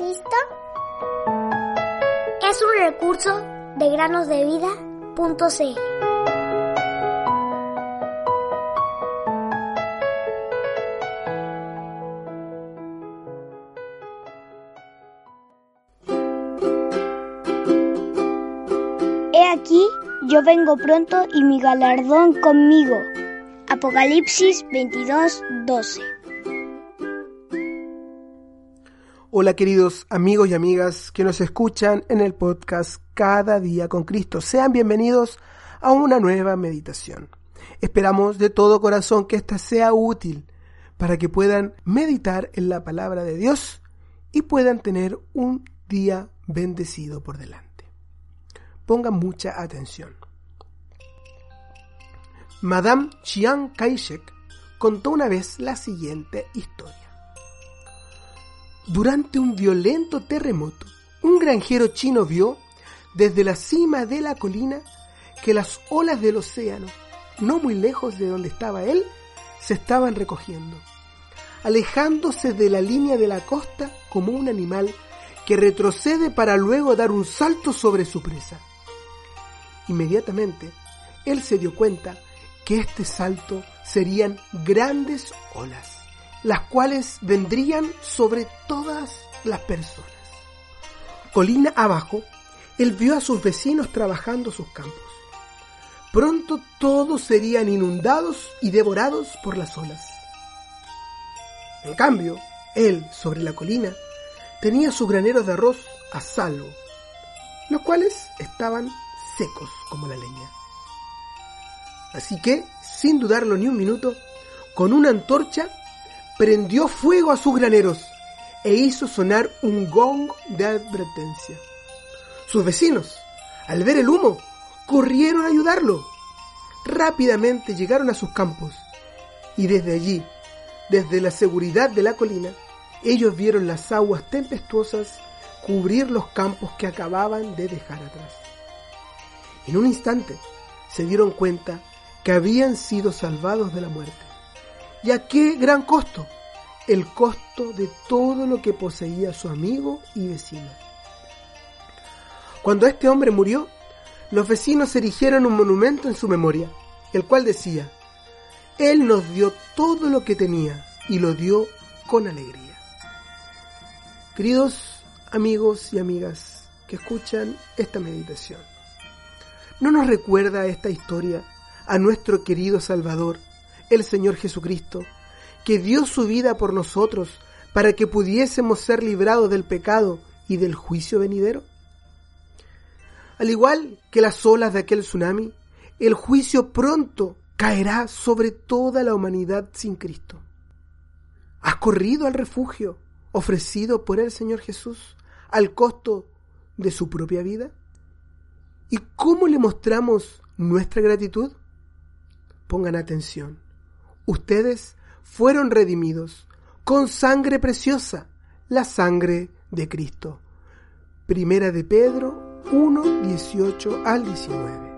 Cristo? Es un recurso de granosdevida.cl. Aquí, yo vengo pronto y mi galardón conmigo. Apocalipsis 22, 12. Hola queridos amigos y amigas que nos escuchan en el podcast Cada día con Cristo. Sean bienvenidos a una nueva meditación. Esperamos de todo corazón que esta sea útil para que puedan meditar en la palabra de Dios y puedan tener un día bendecido por delante. Pongan mucha atención. Madame Chiang Kai-shek contó una vez la siguiente historia. Durante un violento terremoto, un granjero chino vio desde la cima de la colina que las olas del océano, no muy lejos de donde estaba él, se estaban recogiendo, alejándose de la línea de la costa como un animal que retrocede para luego dar un salto sobre su presa. Inmediatamente, él se dio cuenta que este salto serían grandes olas las cuales vendrían sobre todas las personas. Colina abajo, él vio a sus vecinos trabajando sus campos. Pronto todos serían inundados y devorados por las olas. En cambio, él, sobre la colina, tenía sus graneros de arroz a salvo, los cuales estaban secos como la leña. Así que, sin dudarlo ni un minuto, con una antorcha prendió fuego a sus graneros e hizo sonar un gong de advertencia. Sus vecinos, al ver el humo, corrieron a ayudarlo. Rápidamente llegaron a sus campos y desde allí, desde la seguridad de la colina, ellos vieron las aguas tempestuosas cubrir los campos que acababan de dejar atrás. En un instante se dieron cuenta que habían sido salvados de la muerte. ¿Y a qué gran costo? El costo de todo lo que poseía su amigo y vecino. Cuando este hombre murió, los vecinos erigieron un monumento en su memoria, el cual decía, Él nos dio todo lo que tenía y lo dio con alegría. Queridos amigos y amigas que escuchan esta meditación, ¿no nos recuerda esta historia a nuestro querido Salvador, el Señor Jesucristo, que dio su vida por nosotros para que pudiésemos ser librados del pecado y del juicio venidero? Al igual que las olas de aquel tsunami, el juicio pronto caerá sobre toda la humanidad sin Cristo. ¿Has corrido al refugio ofrecido por el Señor Jesús al costo de su propia vida? ¿Y cómo le mostramos nuestra gratitud? Pongan atención. Ustedes fueron redimidos con sangre preciosa, la sangre de Cristo. Primera de Pedro 1, 18 al 19.